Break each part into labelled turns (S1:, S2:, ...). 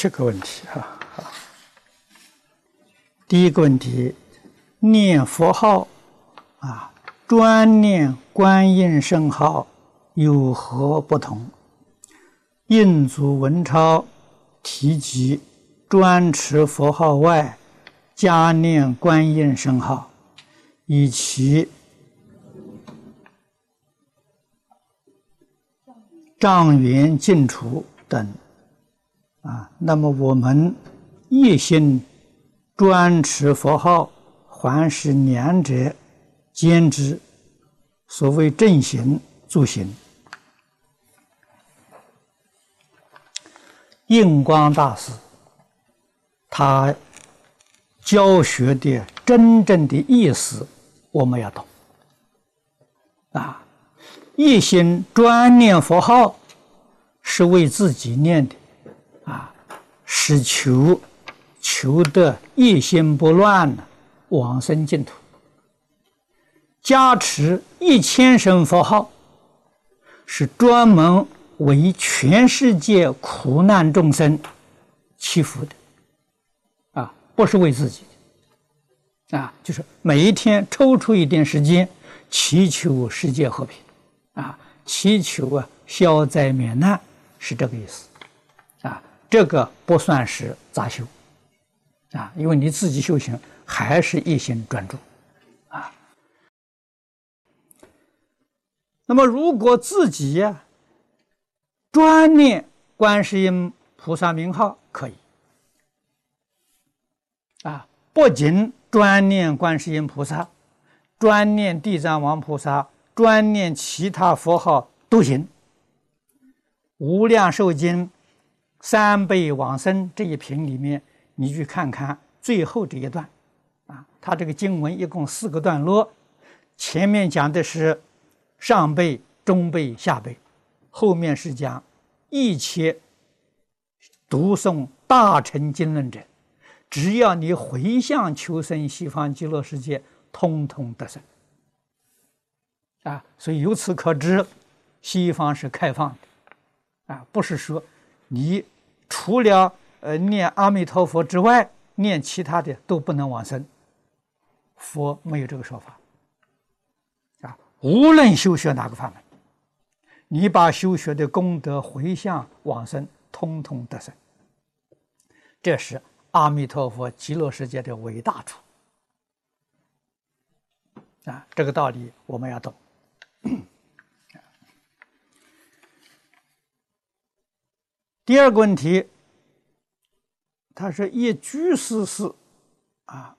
S1: 七个问题哈。第一个问题，念佛号啊，专念观音圣号有何不同？印祖文钞提及，专持佛号外，加念观音圣号，以其障缘尽除等。啊，那么我们一心专持佛号，还是两者兼之？所谓正行助行。印光大师他教学的真正的意思，我们要懂。啊，一心专念佛号，是为自己念的。是求求得一心不乱的往生净土，加持一千声佛号，是专门为全世界苦难众生祈福的，啊，不是为自己的，啊，就是每一天抽出一点时间祈求世界和平，啊，祈求啊消灾免难，是这个意思。这个不算是杂修，啊，因为你自己修行还是一心专注，啊。那么，如果自己呀专念观世音菩萨名号，可以，啊，不仅专念观世音菩萨，专念地藏王菩萨，专念其他佛号都行，《无量寿经》。三倍往生这一品里面，你去看看最后这一段，啊，他这个经文一共四个段落，前面讲的是上辈、中辈、下辈，后面是讲一切读诵大乘经论者，只要你回向求生西方极乐世界，通通得生。啊，所以由此可知，西方是开放的，啊，不是说。你除了呃念阿弥陀佛之外，念其他的都不能往生。佛没有这个说法啊！无论修学哪个法门，你把修学的功德回向往生，通通得生。这是阿弥陀佛极乐世界的伟大处啊！这个道理我们要懂。第二个问题，他是一居士是啊，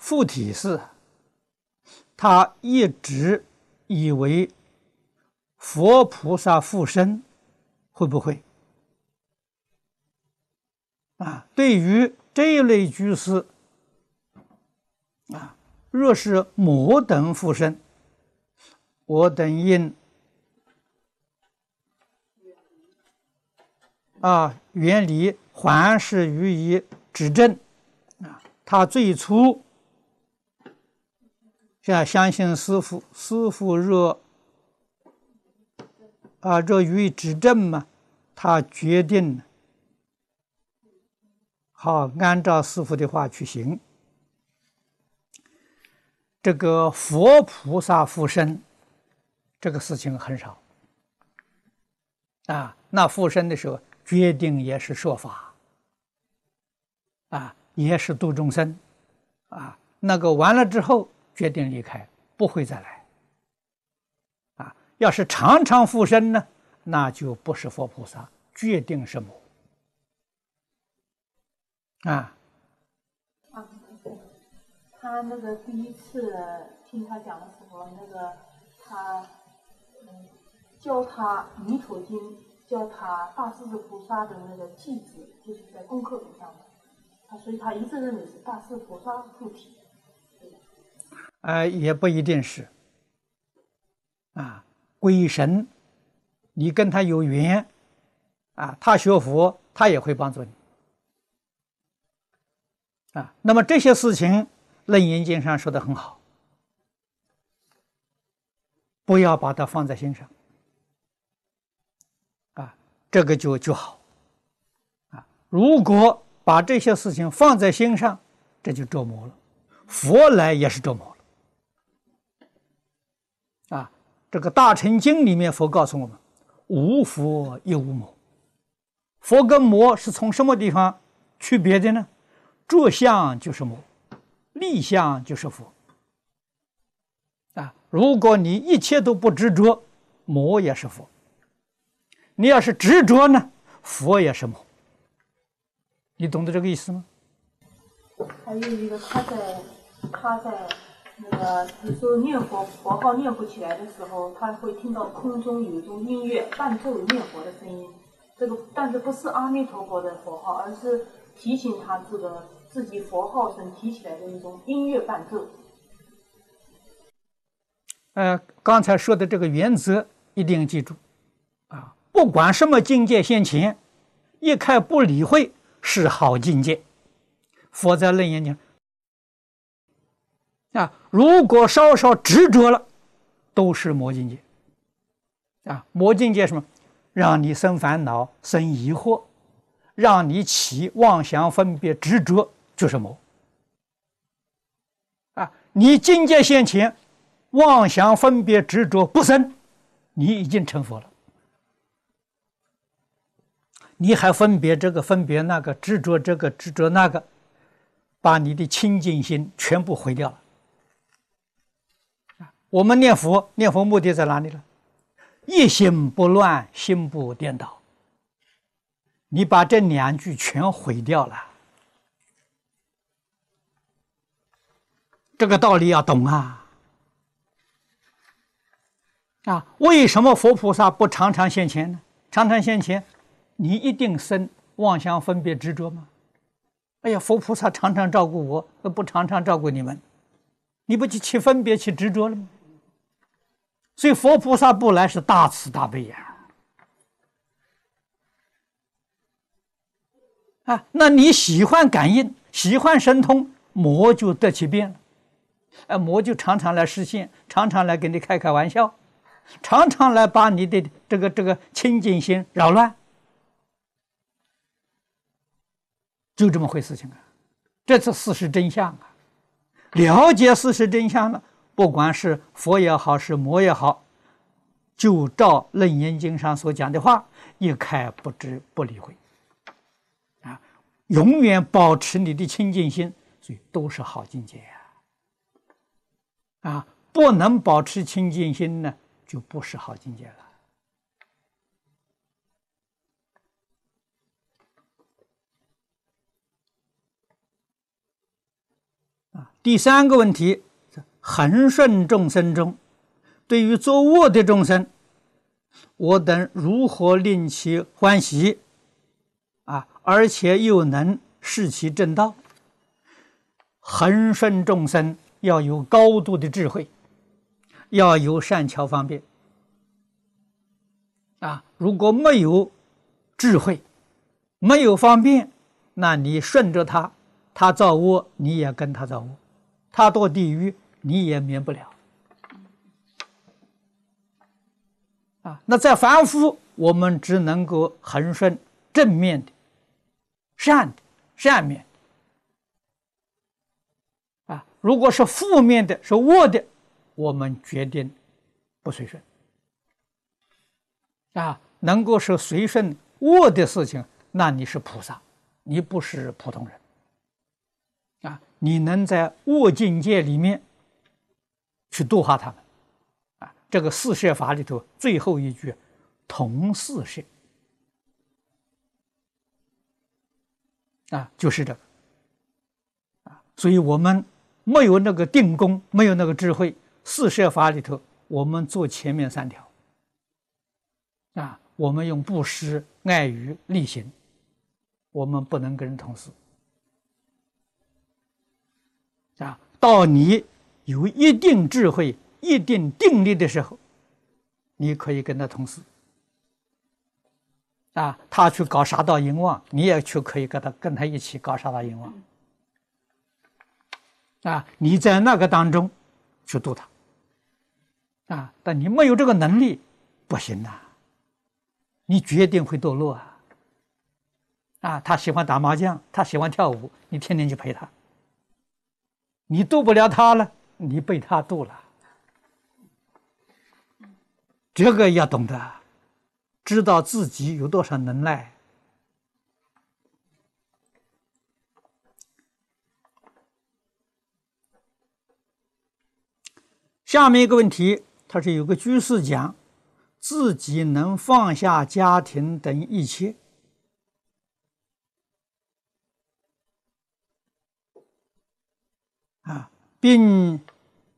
S1: 附体是，他一直以为佛菩萨附身，会不会？啊，对于这一类居士，啊，若是魔等附身，我等应。啊，原理还是予以指正啊。他最初要相信师傅，师傅若啊若予以指正嘛，他决定好按照师傅的话去行。这个佛菩萨附身，这个事情很少啊。那附身的时候。决定也是说法，啊，也是度众生，啊，那个完了之后决定离开，不会再来，啊，要是常常附身呢，那就不是佛菩萨，决定是魔，
S2: 啊。他那个第一次听他讲的时候，那个他教他《弥陀经》。叫他大势至菩萨的那个弟子，就是在功课本上的，他所以他一直认为是大势菩萨附体。
S1: 呃，也不一定是。啊，鬼神，你跟他有缘，啊，他学佛，他也会帮助你。啊，那么这些事情，《楞严经》上说的很好，不要把它放在心上。这个就就好。啊，如果把这些事情放在心上，这就折磨了。佛来也是折磨了。啊，这个《大乘经》里面佛告诉我们：无佛亦无魔。佛跟魔是从什么地方区别的呢？着相就是魔，立相就是佛。啊，如果你一切都不执着，魔也是佛；你要是执着呢，佛也是魔。你懂得这个意思吗？
S2: 还有一个，他在他在那个有时候念佛佛号念不起来的时候，他会听到空中有一种音乐伴奏念佛的声音。这个但是不是阿弥陀佛的佛号，而是提醒他这个自己佛号声提起来的一种音乐伴奏。
S1: 呃，刚才说的这个原则一定记住，啊，不管什么境界现前，一开不理会是好境界。佛在楞严经啊，如果稍稍执着了，都是魔境界。啊，魔境界什么？让你生烦恼、生疑惑，让你起妄想、分别、执着，就是魔。啊，你境界现前，妄想、分别、执着不生，你已经成佛了。你还分别这个、分别那个、执着这个、执着那个，把你的清净心全部毁掉了。我们念佛，念佛目的在哪里呢？一心不乱，心不颠倒。你把这两句全毁掉了，这个道理要懂啊！啊，为什么佛菩萨不常常现前呢？常常现前，你一定生妄想、分别、执着吗？哎呀，佛菩萨常常照顾我，不常常照顾你们，你不去起分别、起执着了吗？所以佛菩萨不来是大慈大悲呀！啊，那你喜欢感应，喜欢神通，魔就得其便了。哎，魔就常常来实现，常常来给你开开玩笑，常常来把你的这个这个清净心扰乱，就这么回事情啊！这是事实真相啊！了解事实真相了。不管是佛也好，是魔也好，就照《楞严经》上所讲的话，一概不知不理会，啊，永远保持你的清净心，所以都是好境界呀。啊，不能保持清净心呢，就不是好境界了。啊，第三个问题。恒顺众生中，对于作恶的众生，我等如何令其欢喜？啊，而且又能示其正道。恒顺众生要有高度的智慧，要有善巧方便。啊，如果没有智慧，没有方便，那你顺着他，他造恶，你也跟他造恶，他堕地狱。你也免不了啊！那在凡夫，我们只能够恒顺正面的、善的、善面啊。如果是负面的、是恶的，我们决定不随顺啊。能够是随顺恶的事情，那你是菩萨，你不是普通人！你能在恶境界里面。去度化他们，啊，这个四摄法里头最后一句，同四摄，啊，就是这个，啊，所以我们没有那个定功，没有那个智慧，四摄法里头，我们做前面三条，啊，我们用布施、爱语、力行，我们不能跟人同事，啊，到你。有一定智慧、一定定力的时候，你可以跟他同事。啊，他去搞杀盗淫妄，你也去可以跟他跟他一起搞杀盗淫妄。啊，你在那个当中去度他。啊，但你没有这个能力，不行呐。你决定会堕落啊！啊，他喜欢打麻将，他喜欢跳舞，你天天去陪他，你渡不了他了，你被他渡了。这个要懂得，知道自己有多少能耐。下面一个问题，他是有个居士讲。自己能放下家庭等一切啊，并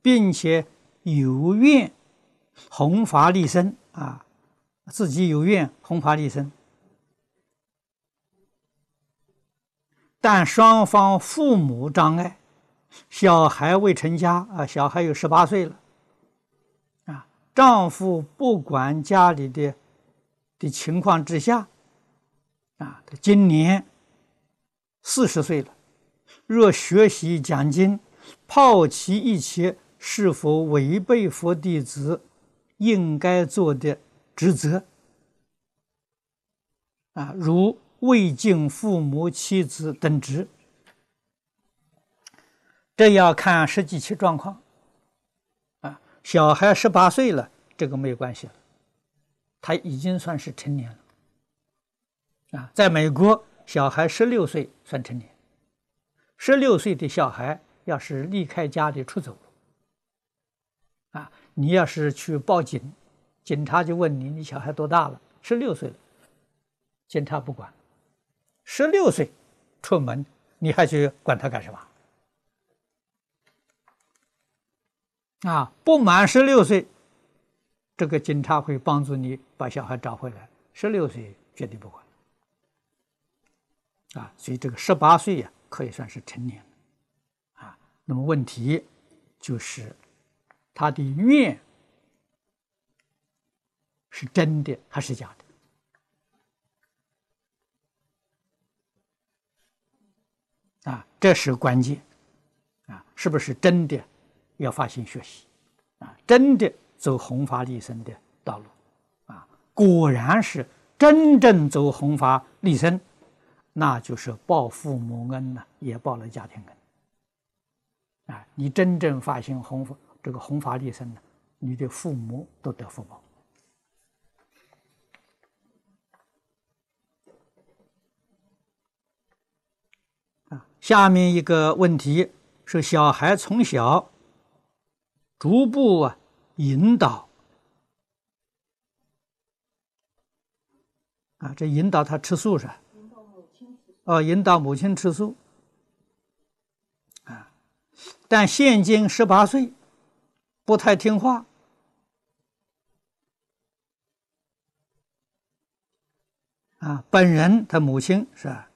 S1: 并且有愿弘法利身啊，自己有愿弘法利身，但双方父母障碍，小孩未成家啊，小孩有十八岁了。啊丈夫不管家里的的情况之下，啊，他今年四十岁了。若学习讲经，抛弃一切，是否违背佛弟子应该做的职责？啊，如未尽父母、妻子等职，这要看实际其状况。小孩十八岁了，这个没有关系了，他已经算是成年了。啊，在美国，小孩十六岁算成年。十六岁的小孩要是离开家里出走了，啊，你要是去报警，警察就问你：你小孩多大了？十六岁了，警察不管。十六岁出门，你还去管他干什么？啊，不满十六岁，这个警察会帮助你把小孩找回来。十六岁绝对不管。啊，所以这个十八岁呀，可以算是成年。那么问题就是他的愿是真的还是假的？啊，这是关键。啊，是不是真的？要发心学习，啊，真的走弘法利生的道路，啊，果然是真正走弘法利生，那就是报父母恩呢，也报了家庭恩，啊，你真正发心弘法，这个弘法利生呢，你的父母都得福报。啊，下面一个问题是小孩从小。逐步啊，引导啊，这引导他吃素是吧？哦，引导母亲吃素啊。但现今十八岁，不太听话啊。本人他母亲是吧？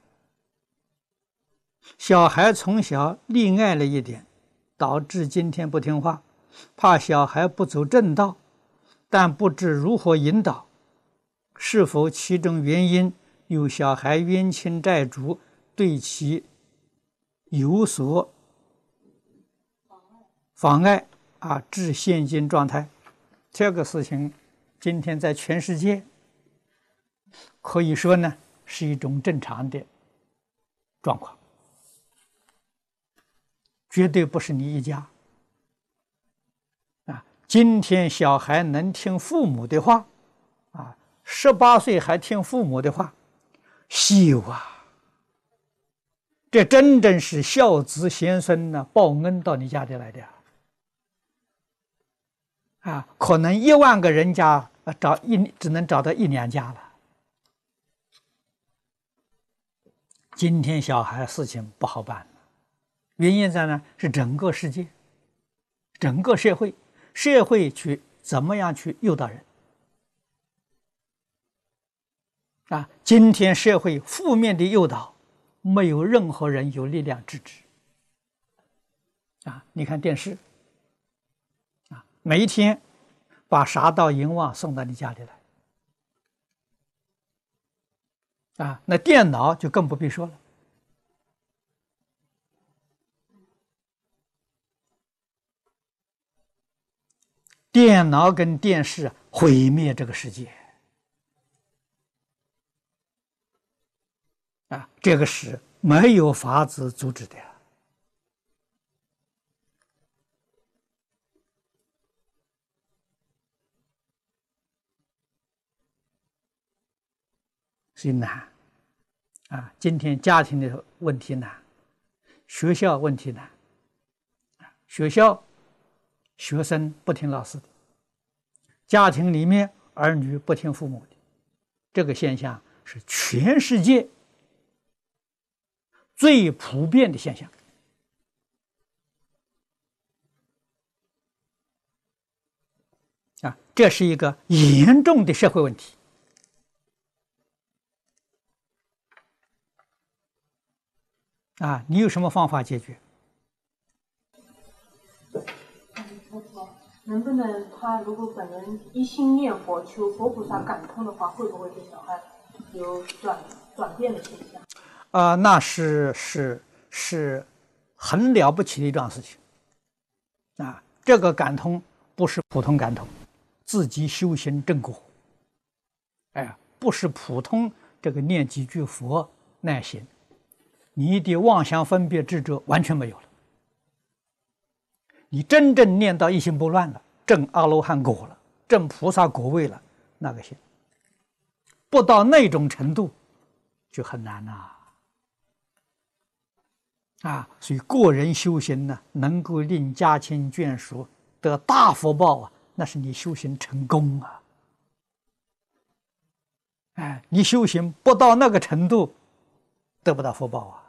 S1: 小孩从小溺爱了一点，导致今天不听话。怕小孩不走正道，但不知如何引导，是否其中原因有小孩冤亲债主对其有所妨碍啊，致现今状态？这个事情今天在全世界可以说呢是一种正常的状况，绝对不是你一家。啊今天小孩能听父母的话，啊，十八岁还听父母的话，稀有啊！这真正是孝子贤孙呢，报恩到你家里来的啊！啊可能一万个人家找一只能找到一两家了。今天小孩事情不好办，原因在呢是整个世界，整个社会。社会去怎么样去诱导人啊？今天社会负面的诱导，没有任何人有力量制止啊！你看电视，每一天把杀盗淫妄送到你家里来。啊那电脑就更不必说了。电脑跟电视毁灭这个世界。啊这个是没有法子阻止的所以难，啊，今天家庭的问题难，学校问题难，学校学生不听老师的，家庭里面儿女不听父母的，这个现象是全世界最普遍的现象，啊，这是一个严重的社会问题。啊，你有什么方法解决？
S2: 能不能他如果本人一心念佛求佛菩萨感通的话，会不会对小孩有转转变的现象？
S1: 啊，那是是是很了不起的一桩事情。啊，这个感通不是普通感通，自己修行正果。哎，不是普通这个念几句佛那行。你的妄想分别执着完全没有了，你真正念到一心不乱了，证阿罗汉果了，证菩萨果位了，那个行，不到那种程度，就很难呐。啊，所以个人修行呢，能够令家亲眷属得大福报啊，那是你修行成功啊。哎，你修行不到那个程度，得不到福报啊。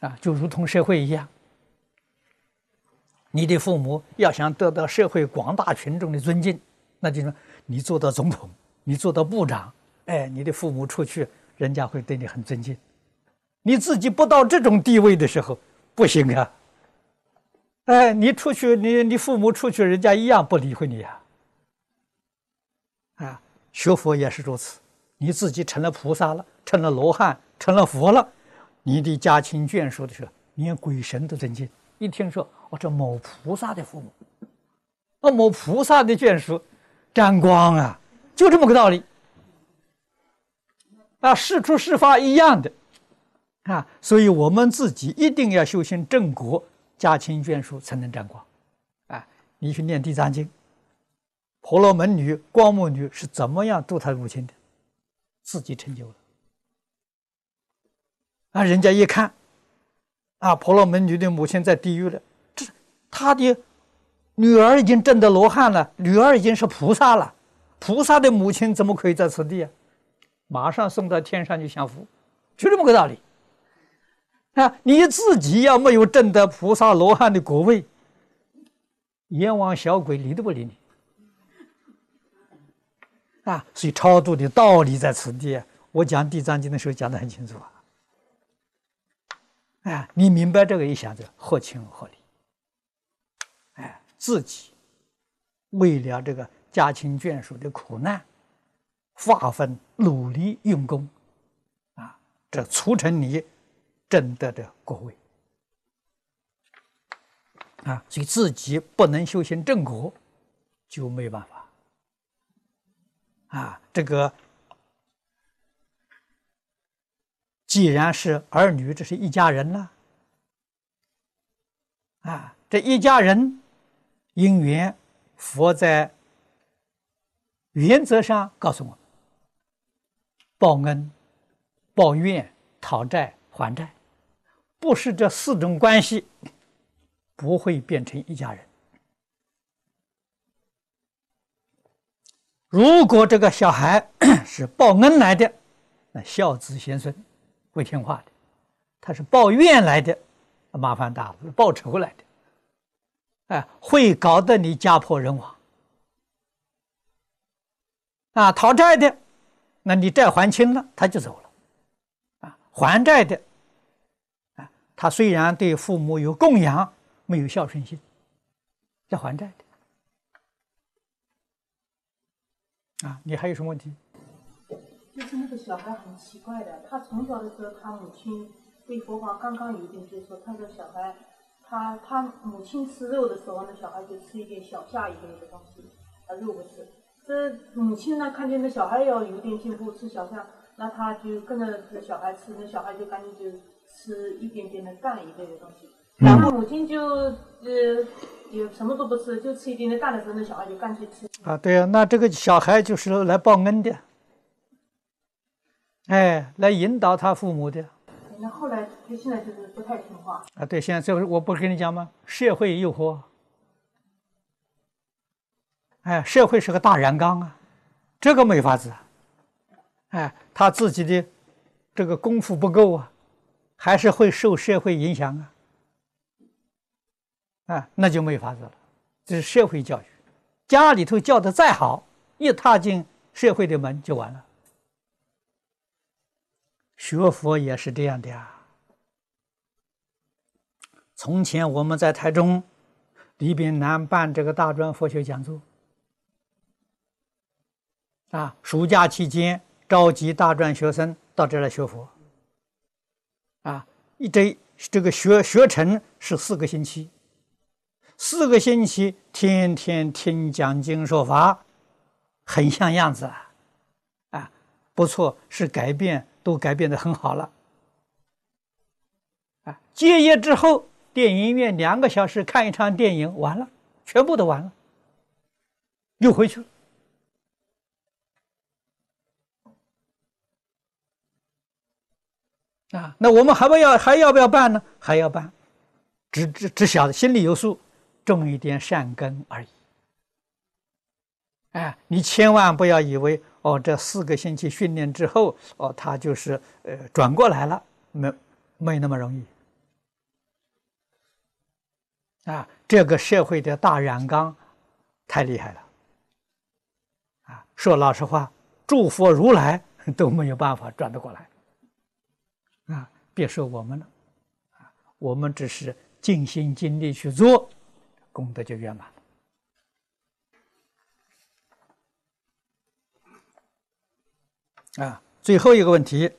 S1: 啊，就如同社会一样，你的父母要想得到社会广大群众的尊敬，那就说你做到总统，你做到部长，哎，你的父母出去，人家会对你很尊敬。你自己不到这种地位的时候，不行啊。哎，你出去，你你父母出去，人家一样不理会你呀。啊，学佛也是如此，你自己成了菩萨了，成了罗汉，成了佛了。你的家亲眷属的时候，连鬼神都尊敬。一听说哦，这某菩萨的父母，那，某菩萨的眷属，沾光啊，就这么个道理。啊，事出事发一样的，啊，所以我们自己一定要修行正果，家亲眷属才能沾光。啊，你去念地藏经，婆罗门女、光目女是怎么样度她的母亲的，自己成就了。啊，人家一看，啊，婆罗门女的母亲在地狱了，这她的女儿已经证得罗汉了，女儿已经是菩萨了，菩萨的母亲怎么可以在此地啊？马上送到天上去享福，就这么个道理。啊，你自己要没有证得菩萨罗汉的果位，阎王小鬼理都不理你。啊，所以超度的道理在此地，我讲《地藏经》的时候讲的很清楚啊。哎，你明白这个一下子合情合理。哎，自己为了这个家亲眷属的苦难，发奋努力用功，啊，这促成你真得的果位。啊，所以自己不能修行正果，就没办法。啊，这个。既然是儿女，这是一家人了，啊，这一家人因缘，佛在原则上告诉我：报恩、报怨、讨债、还债，不是这四种关系，不会变成一家人。如果这个小孩 是报恩来的，那孝子贤孙。不听话的，他是抱怨来的，麻烦大了；报仇来的，哎，会搞得你家破人亡。啊，讨债的，那你债还清了，他就走了。啊，还债的，啊，他虽然对父母有供养，没有孝顺心，要还债的。啊，你还有什么问题？
S2: 就是那个小孩很奇怪的，他从小的时候，他母亲对佛法刚刚有一点接触，他的小孩，他他母亲吃肉的时候，那小孩就吃一点小下一类的东西，啊肉不吃。这母亲呢看见那小孩要有点进步，吃小下，那他就跟着这小孩吃，那小孩就赶紧就吃一点点的蛋一类的东西，然后母亲就呃也什么都不吃，就吃一点点蛋的时候，那小孩就干脆吃。
S1: 啊，对呀、那这个小孩就是来报恩的，哎，来引导他父母的
S2: 那后来他现在就是不太听话，
S1: 啊。对，现在这我不是跟你讲吗？社会诱惑，哎，社会是个大染缸啊，这个没法子啊。哎，他自己的这个功夫不够啊，还是会受社会影响啊。啊，那就没法子了，这是社会教育。家里头教的再好，一踏进社会的门就完了。学佛也是这样的呀。从前我们在台中李炳南办这个大专佛学讲座，啊，暑假期间召集大专学生到这来学佛，啊，一这这个学学程是四个星期，四个星期天天听讲经说法，很像样子啊，啊，不错，是改变，都改变的很好了。啊，戒业之后，电影院两个小时看一场电影，完了，全部都完了，又回去了。啊，那我们还不要还要不要办呢？还要办，只只只晓得心里有数，种一点善根而已。哎，你千万不要以为哦，这四个星期训练之后，哦，他就是呃转过来了，没没那么容易。啊，这个社会的大染缸太厉害了。啊，说老实话，诸佛如来 都没有办法转得过来。啊，别说我们了，啊，我们只是尽心尽力去做，功德就圆满了。啊，最后一个问题，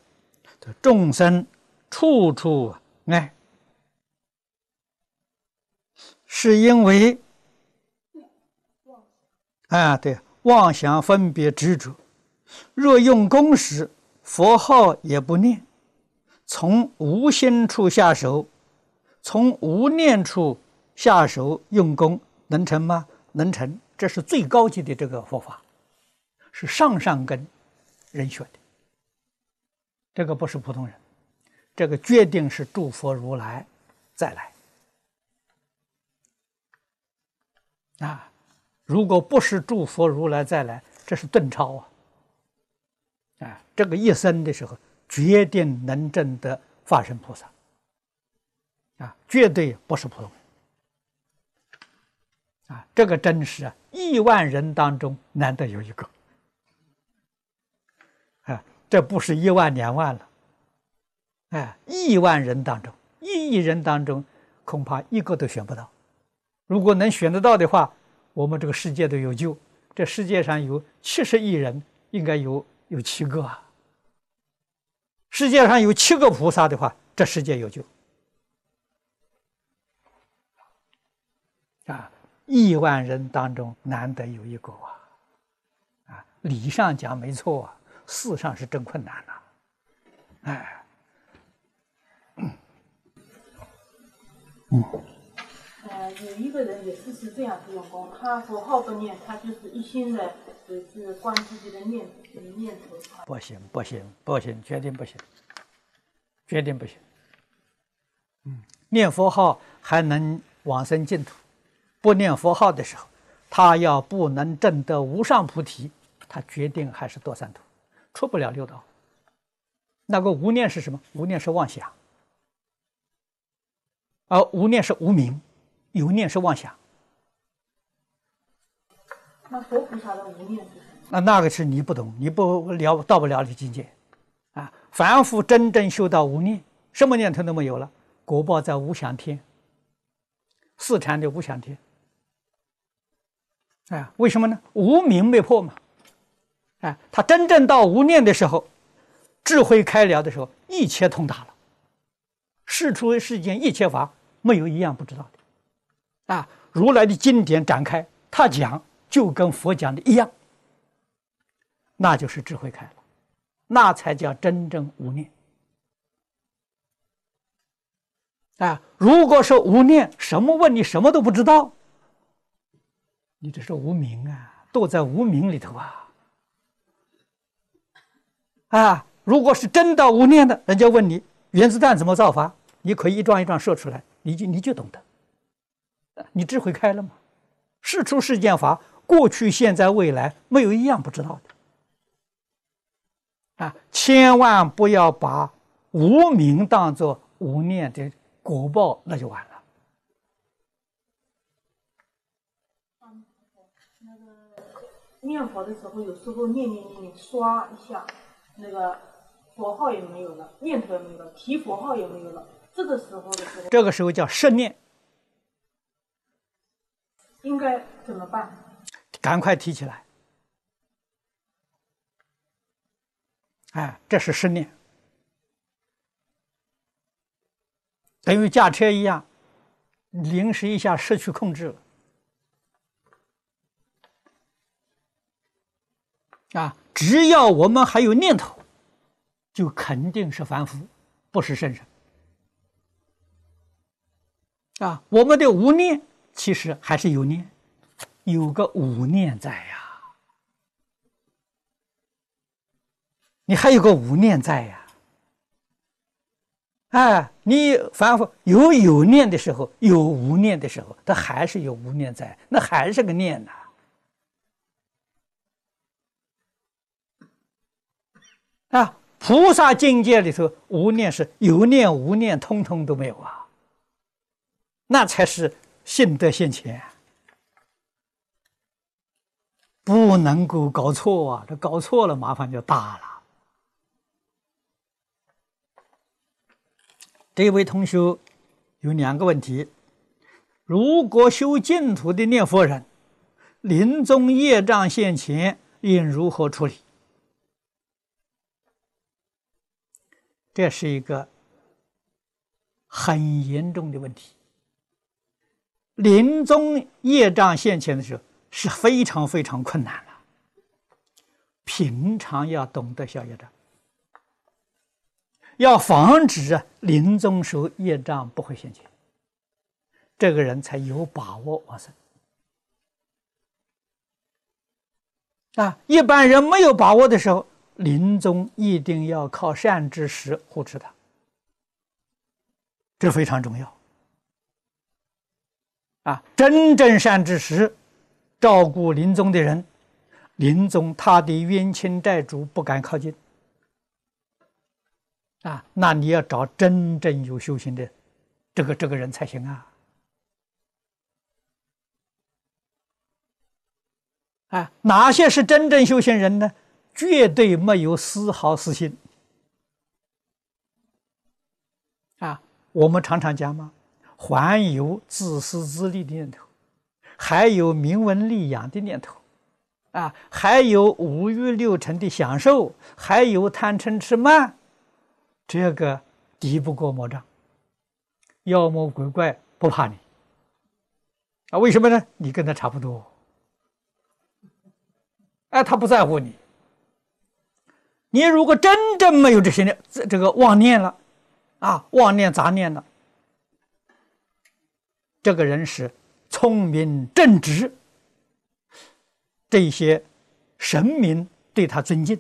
S1: 众生处处爱，是因为啊，对，妄想分别执着，若用功时，佛号也不念。从无心处下手，从无念处下手用功，能成吗？能成，这是最高级的这个佛法，是上上根人选的。这个不是普通人，这个决定是诸佛如来再来啊！如果不是诸佛如来再来，这是邓超啊！啊，这个一生的时候。决定能证得化身菩萨，啊，绝对不是普通人，啊，这个真是啊，亿万人当中难得有一个，这不是一万两万了，哎，亿万人当中，一亿人当中，恐怕一个都选不到。如果能选得到的话，我们这个世界都有救。这世界上有七十亿人，应该有有七个啊。世界上有七个菩萨的话，这世界有救啊！亿万人当中难得有一个啊！啊，理上讲没错啊，事上是真困难呐、哎，
S2: 呃，有一个人也是是这样子用功，他佛号不念，他就是一心的只是观自己的念念头。
S1: 不行，不行，不行，决定不行，决定不行。嗯，念佛号还能往生净土，不念佛号的时候，他要不能证得无上菩提，他决定还是堕三途，出不了六道。那个无念是什么？无念是妄想，而无念是无明，有念是妄想。
S2: 那佛菩萨的无念是什么？
S1: 那那个是你不懂，你不了到不了的境界，啊！凡夫真正修到无念，什么念头都没有了，果报在无想天，四禅的无想天。啊，为什么呢？无明没破嘛，哎，他真正到无念的时候，智慧开了的时候，一切通达了，世出世间一切法没有一样不知道的，啊，如来的经典展开，他讲就跟佛讲的一样。那就是智慧开了，那才叫真正无念。啊，如果说无念，什么问你什么都不知道，你这是无名啊，躲在无名里头啊。啊，如果是真的无念的，人家问你原子弹怎么造法，你可以一桩一桩说出来，你就你就懂得，你智慧开了吗？事出世间法，过去、现在、未来，没有一样不知道的。啊，千万不要把无名当做无念的。果报那就完了。
S2: 念佛的时候，有时候念念念念，刷一下，那个佛号也没有了，念头也没有了，提佛号也没有了。这个时候的时候，
S1: 这个时候叫失念，
S2: 应该怎么办？
S1: 赶快提起来。哎，这是失念。等于驾车一样，临时一下失去控制了。啊，只要我们还有念头，就肯定是凡夫，不是圣人。啊，我们的无念其实还是有念，有个无念在呀，你还有个无念在呀。哎，你反复有有念的时候，有无念的时候，它还是有无念在，那还是个念呐。啊，啊菩萨境界里头，无念是有念无念，通通都没有啊。那才是性德现前，不能够搞错啊！这搞错了，麻烦就大了。这位同学有两个问题：如果修净土的念佛人，临终业障现前，应如何处理？这是一个很严重的问题。临终业障现前的时候，是非常非常困难了。平常要懂得消业障。要防止啊，临终时候业障不会现前，这个人才有把握往生。啊，一般人没有把握的时候，临终一定要靠善知识护持他，这非常重要。啊，真正善知识照顾临终的人，临终他的冤亲债主不敢靠近。啊，那你要找真正有修行的这个这个人才行啊！啊，哪些是真正修行人呢？绝对没有丝毫私心。啊，我们常常讲嘛，还有自私自利的念头，还有名闻利养的念头，啊，还有五欲六尘的享受，还有贪嗔痴慢。这个敌不过魔障，妖魔鬼怪不怕你啊？为什么呢？你跟他差不多，哎，他不在乎你。你如果真正没有这些念，这这个妄念了，啊，妄念杂念了，这个人是聪明正直，这些神明对他尊敬。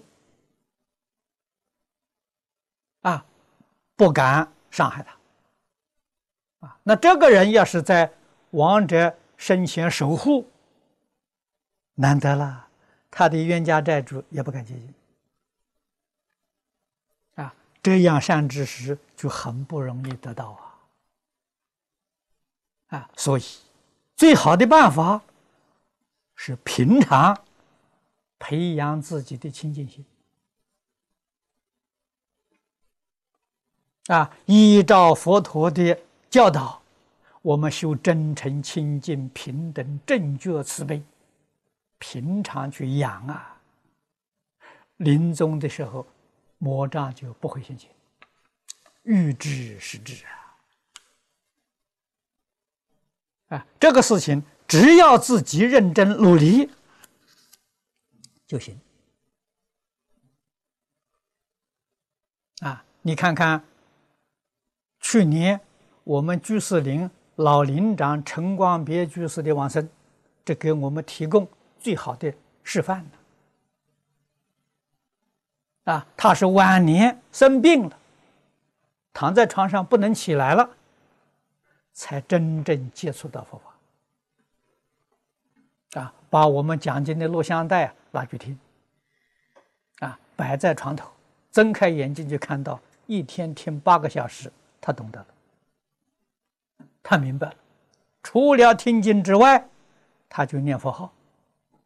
S1: 啊，不敢伤害他。啊，那这个人要是在王者生前守护，难得了，他的冤家债主也不敢接近。这样善知识就很不容易得到啊。啊，所以最好的办法是平常培养自己的清净心。啊，依照佛陀的教导，我们修真诚、清净、平等、正觉、慈悲，平常去养啊。临终的时候，魔障就不会现前，欲知是知啊。啊，这个事情只要自己认真努力就行。啊，你看看，去年我们居士林老林长陈光别居士的往生，这给我们提供最好的示范了。啊，他是晚年生病了，躺在床上不能起来了，才真正接触到佛法。啊，把我们讲经的录像带拿去听。啊，摆在床头，睁开眼睛就看到，一天听八个小时，他懂得了，他明白了。除了听经之外，他就念佛号。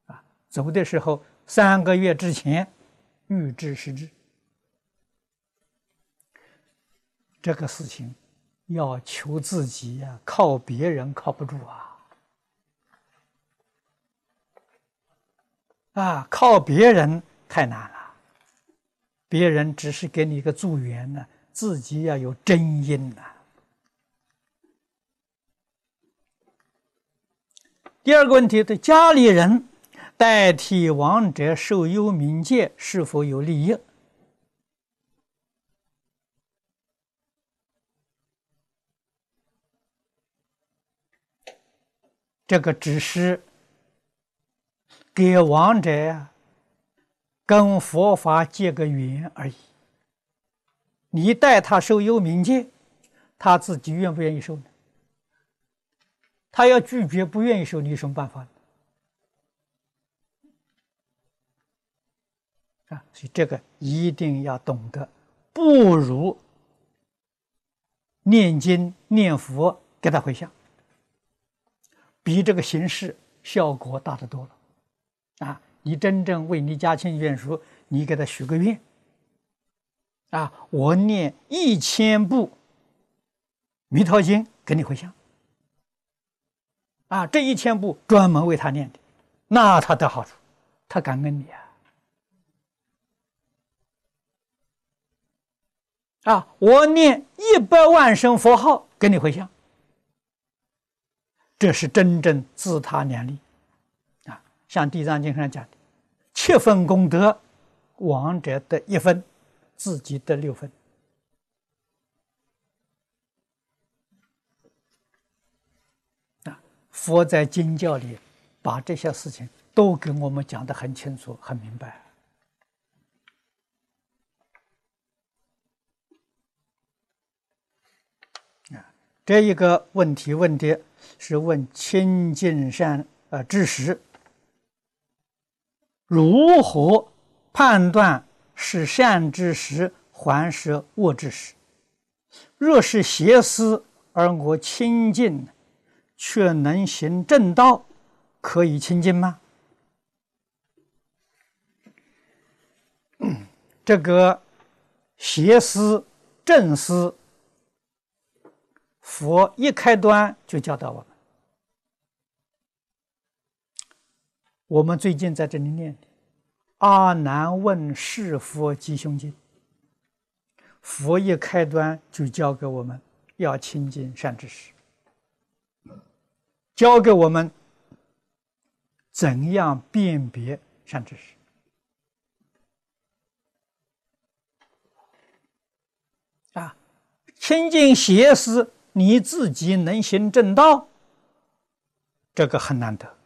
S1: 啊，走的时候三个月之前。欲知失智，这个事情要求自己呀，靠别人靠不住啊！啊，靠别人太难了，别人只是给你一个助缘呢，自己要有真因呐。第二个问题，对家里人。代替亡者受幽冥戒是否有利益？这个只是给亡者跟佛法结个缘而已。你代他受幽冥戒，他自己愿不愿意受呢？他要拒绝不愿意受，你有什么办法呢？啊，所以这个一定要懂得，不如念经念佛给他回向，比这个形式效果大得多了。啊，你真正为你家亲眷属，你给他许个愿。啊，我念一千部《弥陀经》给你回向。啊，这一千部专门为他念的，那他得好处，他感恩你啊。啊！我念一百万声佛号给你回向，这是真正自他两利啊！像《地藏经》上讲的，七分功德，王者得一分，自己得六分。啊！佛在经教里把这些事情都给我们讲的很清楚、很明白。这一个问题问的是问清净善呃知识如何判断是善知识还是恶知识？若是邪思而我清净却能行正道，可以清净吗？这个邪思正思。佛一开端就教导我们。我们最近在这里念的《阿难问是佛吉凶经》，佛一开端就教给我们要亲近善知识，教给我们怎样辨别善知识啊，亲近邪思。你自己能行正道，这个很难得。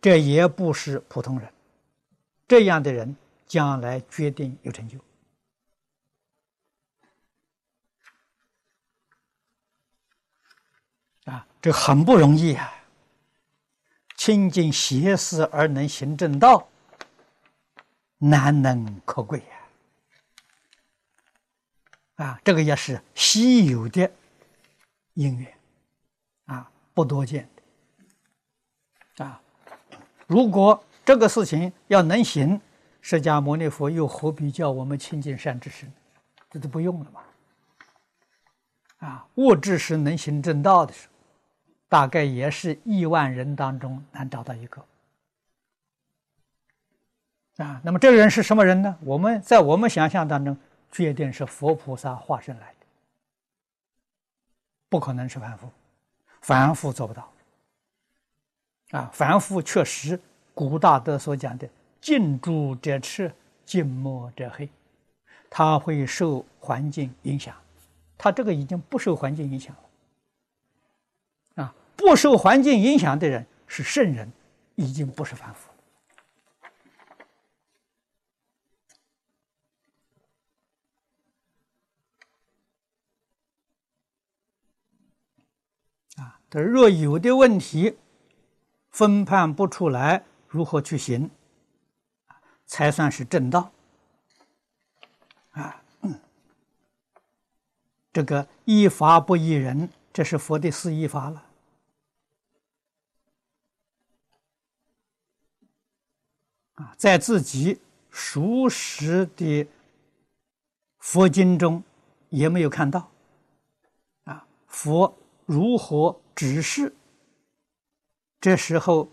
S1: 这也不是普通人，这样的人将来决定有成就啊！这很不容易啊！清净邪思而能行正道，难能可贵呀！啊，啊这个也是稀有的因缘，啊，不多见的，啊，如果这个事情要能行，释迦牟尼佛又何必叫我们亲近善知识呢？这都不用了嘛。啊，物质是能行正道的时候，大概也是亿万人当中难找到一个。啊，那么这个人是什么人呢？我们在我们想象当中。决定是佛菩萨化身来的，不可能是凡夫，凡夫做不到。啊，凡夫确实，古大德所讲的“近朱者赤，近墨者黑”，他会受环境影响，他这个已经不受环境影响了。啊，不受环境影响的人是圣人，已经不是凡夫若有的问题分判不出来，如何去行，才算是正道？啊，这个依法不依人，这是佛的四依法了。啊，在自己熟识的佛经中也没有看到。啊，佛如何只是？这时候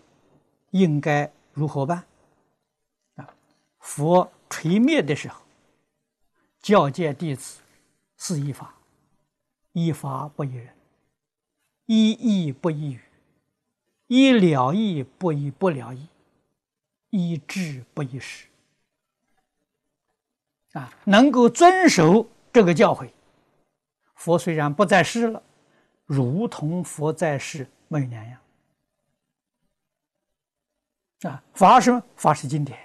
S1: 应该如何办？啊，佛垂灭的时候。教诫弟子是依法，依法不依人，依义不依语，依了义不依不了义，依智不依识。啊，能够遵守这个教诲，佛虽然不在世了，如同佛在世没有两样。啊，法什么？法是经典。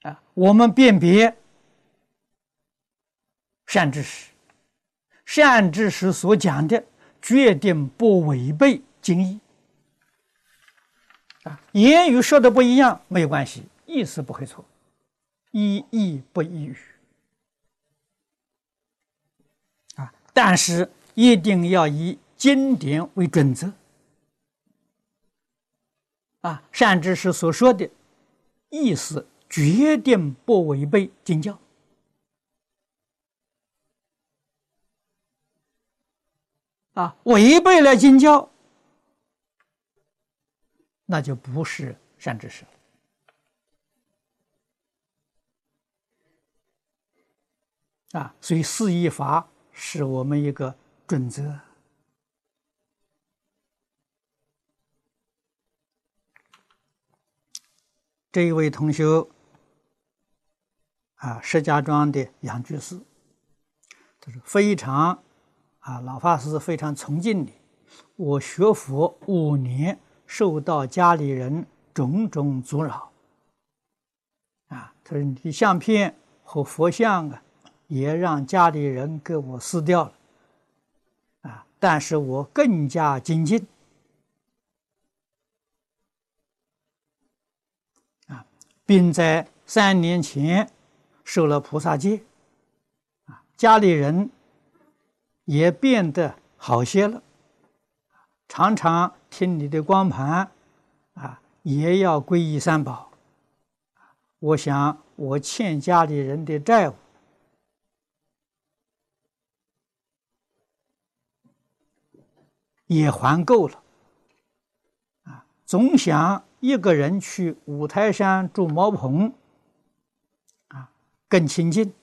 S1: 啊，我们辨别善知识，善知识所讲的决定不违背经义。啊，言语说的不一样没有关系，意思不会错，一义不一语。啊，但是一定要以经典为准则。啊，善知识所说的意思。决定不违背经教啊！违背了经教，那就不是善知识啊！所以四依法是我们一个准则。这一位同学。啊，石家庄的杨居士，他说非常啊，老法师非常崇敬你。我学佛五年，受到家里人种种阻扰。啊，他说你的相片和佛像啊，也让家里人给我撕掉了。啊，但是我更加精进。啊，并在三年前。受了菩萨戒，啊，家里人也变得好些了，常常听你的光盘，啊，也要皈依三宝。我想我欠家里人的债务也还够了，啊，总想一个人去五台山住茅棚。啊更亲近，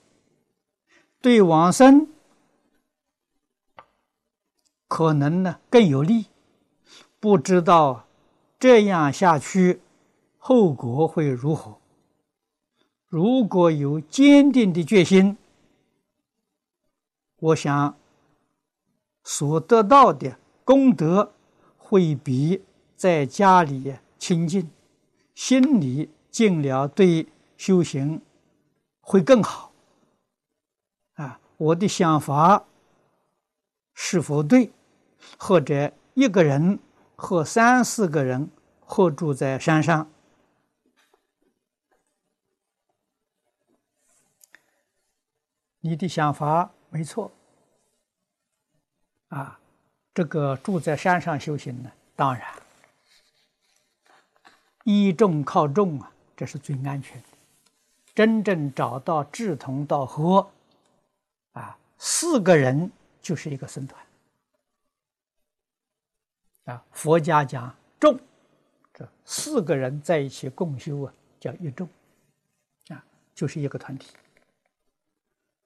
S1: 对往生可能呢更有利。不知道这样下去后果会如何？如果有坚定的决心，我想所得到的功德会比在家里清净、心里尽了对修行。会更好，啊！我的想法是否对？或者一个人和三四个人合住在山上，你的想法没错，啊！这个住在山上修行呢，当然依众靠众啊，这是最安全的。真正找到志同道合，啊，四个人就是一个僧团，啊，佛家讲众，这四个人在一起共修啊，叫一众，啊，就是一个团体。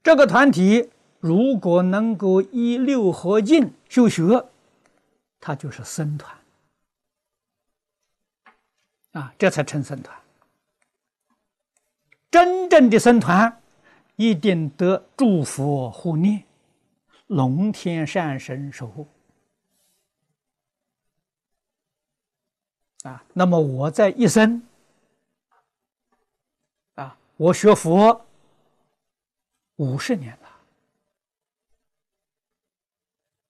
S1: 这个团体如果能够依六合敬修学，它就是僧团，啊，这才成僧团。真正的僧团，一定得诸佛护念，龙天善神守护。啊，那么我在一生，啊，我学佛五十年，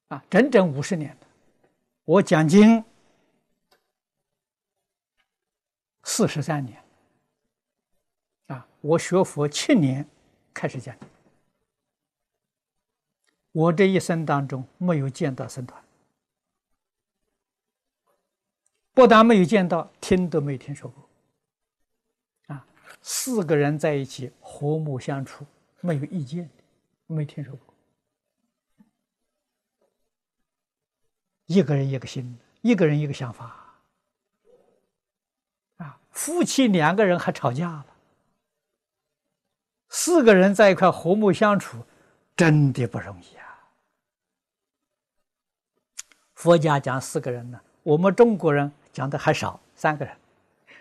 S1: 啊，整整五十年，我讲经四十三年，啊，我学佛七年开始讲，我这一生当中没有见到僧团。不但没有见到，听都没听说过。啊，四个人在一起和睦相处，没有意见，没听说过。一个人一个心，一个人一个想法。啊，夫妻两个人还吵架了，四个人在一块和睦相处，真的不容易啊。佛家讲四个人呢，我们中国人。讲的还少，三个人，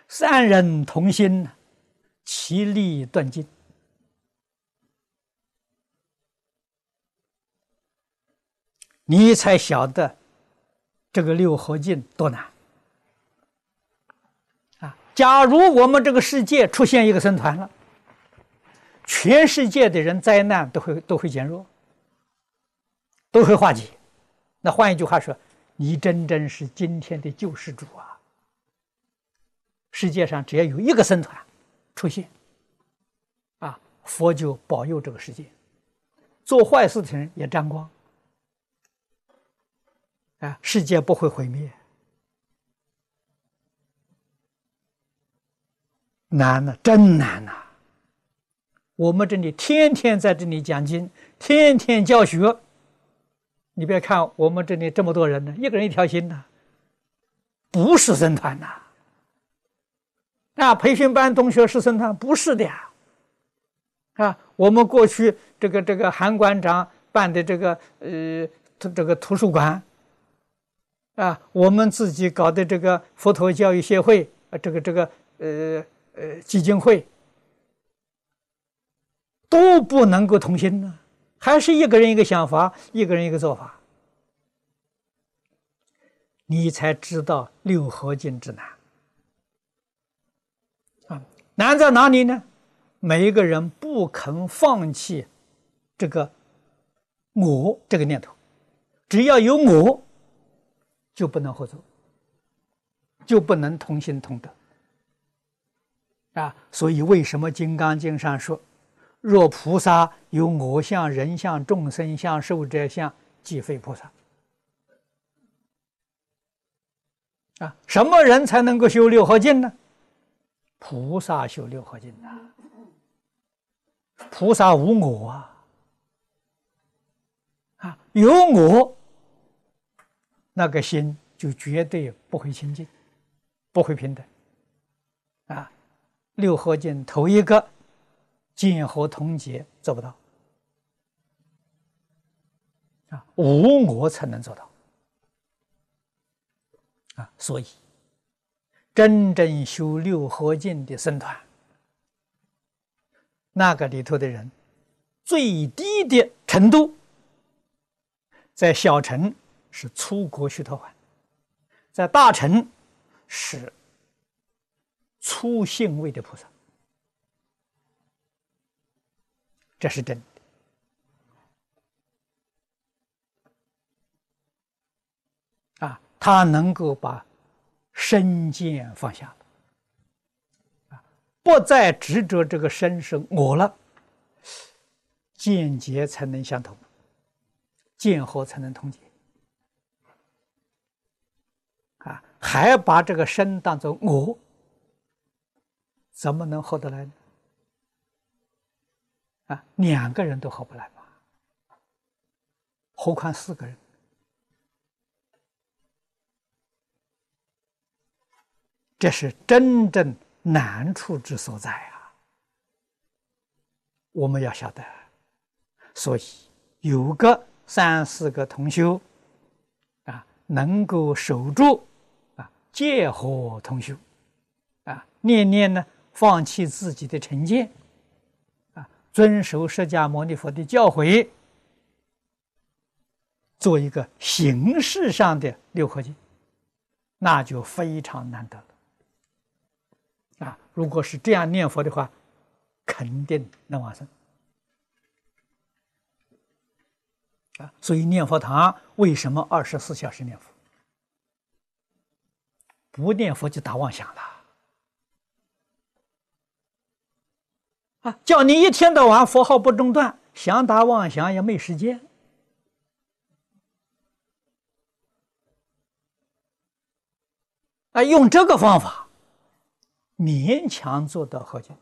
S1: 三人同心，其利断金。你才晓得这个六合敬多难啊！假如我们这个世界出现一个僧团了，全世界的人灾难都会都会减弱，都会化解。那换一句话说。你真正是今天的救世主啊！世界上只要有一个僧团出现，啊，佛就保佑这个世界，做坏事的人也沾光，啊，世界不会毁灭。难呐，真难呐！我们这里天天在这里讲经，天天教学。你别看我们这里这么多人呢，一个人一条心呐，不是僧团呐。啊，培训班同学是僧团，不是的呀。啊，我们过去这个这个韩馆长办的这个呃这个图书馆，啊，我们自己搞的这个佛陀教育协会啊，这个这个呃呃基金会，都不能够同心呢。还是一个人一个想法，一个人一个做法，你才知道六合敬之难啊！难在哪里呢？每一个人不肯放弃这个我这个念头，只要有我，就不能合作，就不能同心同德啊！所以，为什么《金刚经》上说？若菩萨有我相、人相、众生相、寿者相，即非菩萨。啊，什么人才能够修六合敬呢？菩萨修六合敬啊！菩萨无我啊！啊，有我，那个心就绝对不会清净，不会平等。啊，六合敬头一个。见和同结做不到啊，无我才能做到啊，所以真正修六合敬的僧团，那个里头的人最低的程度，在小乘是出国须陀洹，在大乘是初信位的菩萨。这是真的啊！他能够把身见放下了啊，不再执着这个身是我了，见结才能相同，见合才能通结啊！还把这个身当做我，怎么能合得来呢？啊，两个人都合不来嘛，何况四个人？这是真正难处之所在啊！我们要晓得，所以有个三四个同修啊，能够守住，戒和同修啊，念念呢，放弃自己的成见，啊，遵守释迦牟尼佛的教诲，做一个形式上的六合敬，那就非常难得了。啊，如果是这样念佛的话，肯定能往生。啊，所以念佛堂为什么二十四小时念佛？不念佛就打妄想了。啊，叫你一天到晚佛号不中断，想打妄想也没时间。啊，用这个方法勉强做到和解。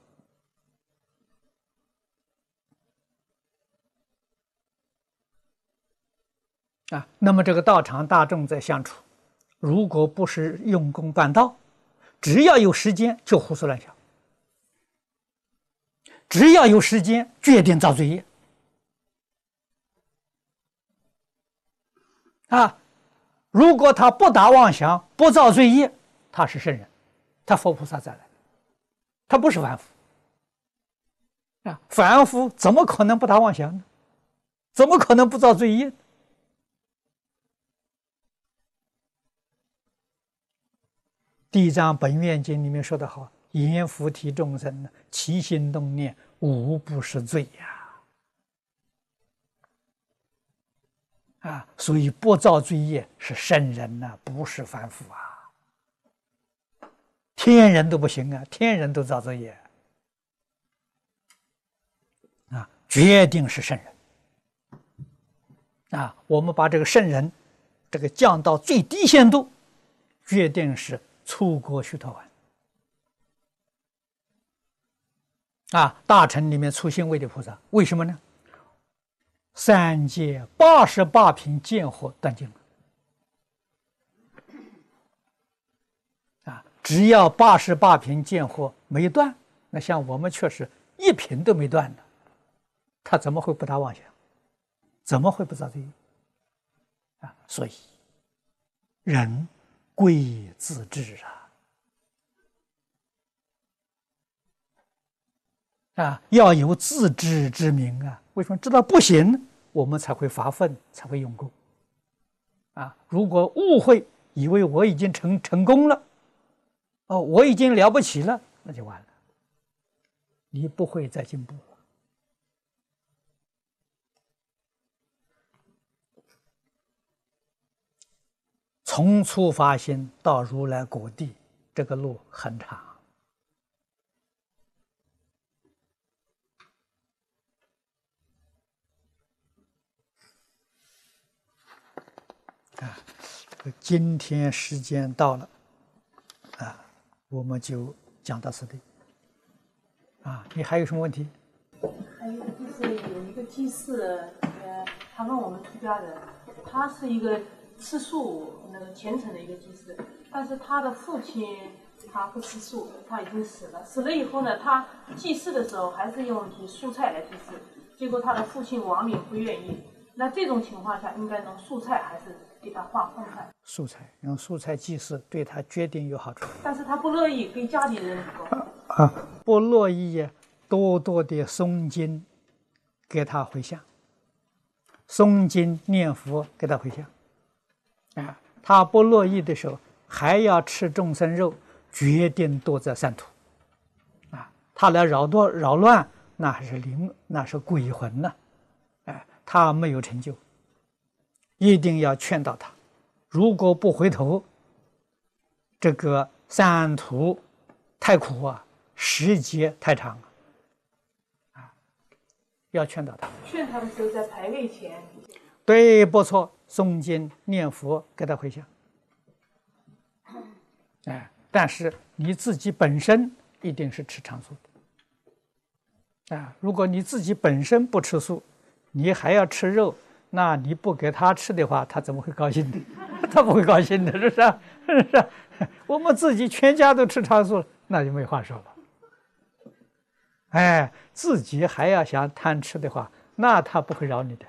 S1: 啊，那么这个道场大众在相处，如果不是用功办道，只要有时间就胡思乱想，只要有时间决定造罪业。啊，如果他不打妄想，不造罪业，他是圣人，他佛菩萨再来，他不是凡夫。啊，凡夫怎么可能不打妄想呢？怎么可能不造罪业？《地藏本愿经》里面说的好：“阎浮提众生呢，起心动念无不是罪呀！”啊，所以不造罪业是圣人呐，不是凡夫啊。天人都不行啊，天人都造罪业啊，决定是圣人啊。我们把这个圣人这个降到最低限度，决定是。出国须陀洹啊，大臣里面出现位的菩萨，为什么呢？三界八十八品见火断尽了啊！只要八十八品见火没断，那像我们确实一品都没断的，他怎么会不打妄想？怎么会不造罪？啊！所以人。贵自知啊！啊，要有自知之明啊！为什么知道不行，我们才会发奋，才会用功啊！如果误会，以为我已经成成功了，哦，我已经了不起了，那就完了，你不会再进步。从初发心到如来果地，这个路很长啊！今天时间到了啊，我们就讲到此地啊。你还有什么问题？
S2: 还有就是有一个祭祀，呃，他问我们出家人，他是一个。吃素那个虔诚的一个祭祀，但是他的父亲他不吃素，他已经死了。死了以后呢，他祭祀的时候还是用些蔬菜来祭祀，结果他的父亲王敏不愿意。那这种情况下，应该用素菜还是给他化荤菜？
S1: 素菜用素菜祭祀对他决定有好处。
S2: 但是他不乐意跟家里人
S1: 啊，不乐意多多的诵经给他回向，诵经念佛给他回向。啊，他不乐意的时候，还要吃众生肉，决定躲在三途。啊，他来扰多扰乱，那还是灵，那是鬼魂呢。哎，他没有成就，一定要劝导他。如果不回头，这个三途太苦啊，时节太长了。啊，要劝导他。
S2: 劝他的时候，在排位前。
S1: 对，不错。诵经念佛，给他回向。哎，但是你自己本身一定是吃长素的。啊，如果你自己本身不吃素，你还要吃肉，那你不给他吃的话，他怎么会高兴的？他不会高兴的，是不是？是不是？我们自己全家都吃长素，那就没话说了。哎，自己还要想贪吃的话，那他不会饶你的。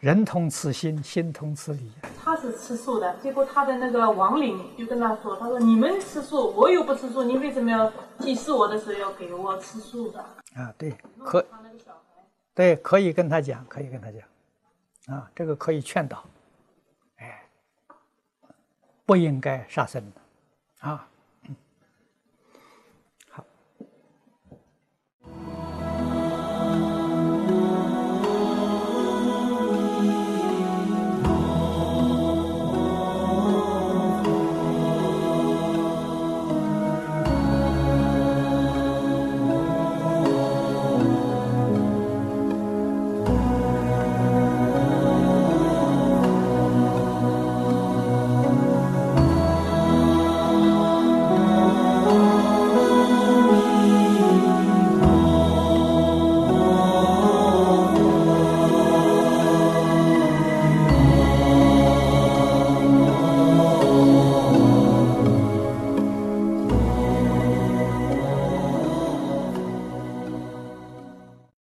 S1: 人同此心，心同此理。
S2: 他是吃素的，结果他的那个亡灵就跟他说：“他说你们吃素，我又不吃素，你为什么要祭祀我的时候要给我吃素的？”
S1: 啊，对，可对，可以跟他讲，可以跟他讲，啊，这个可以劝导，哎，不应该杀生的，啊。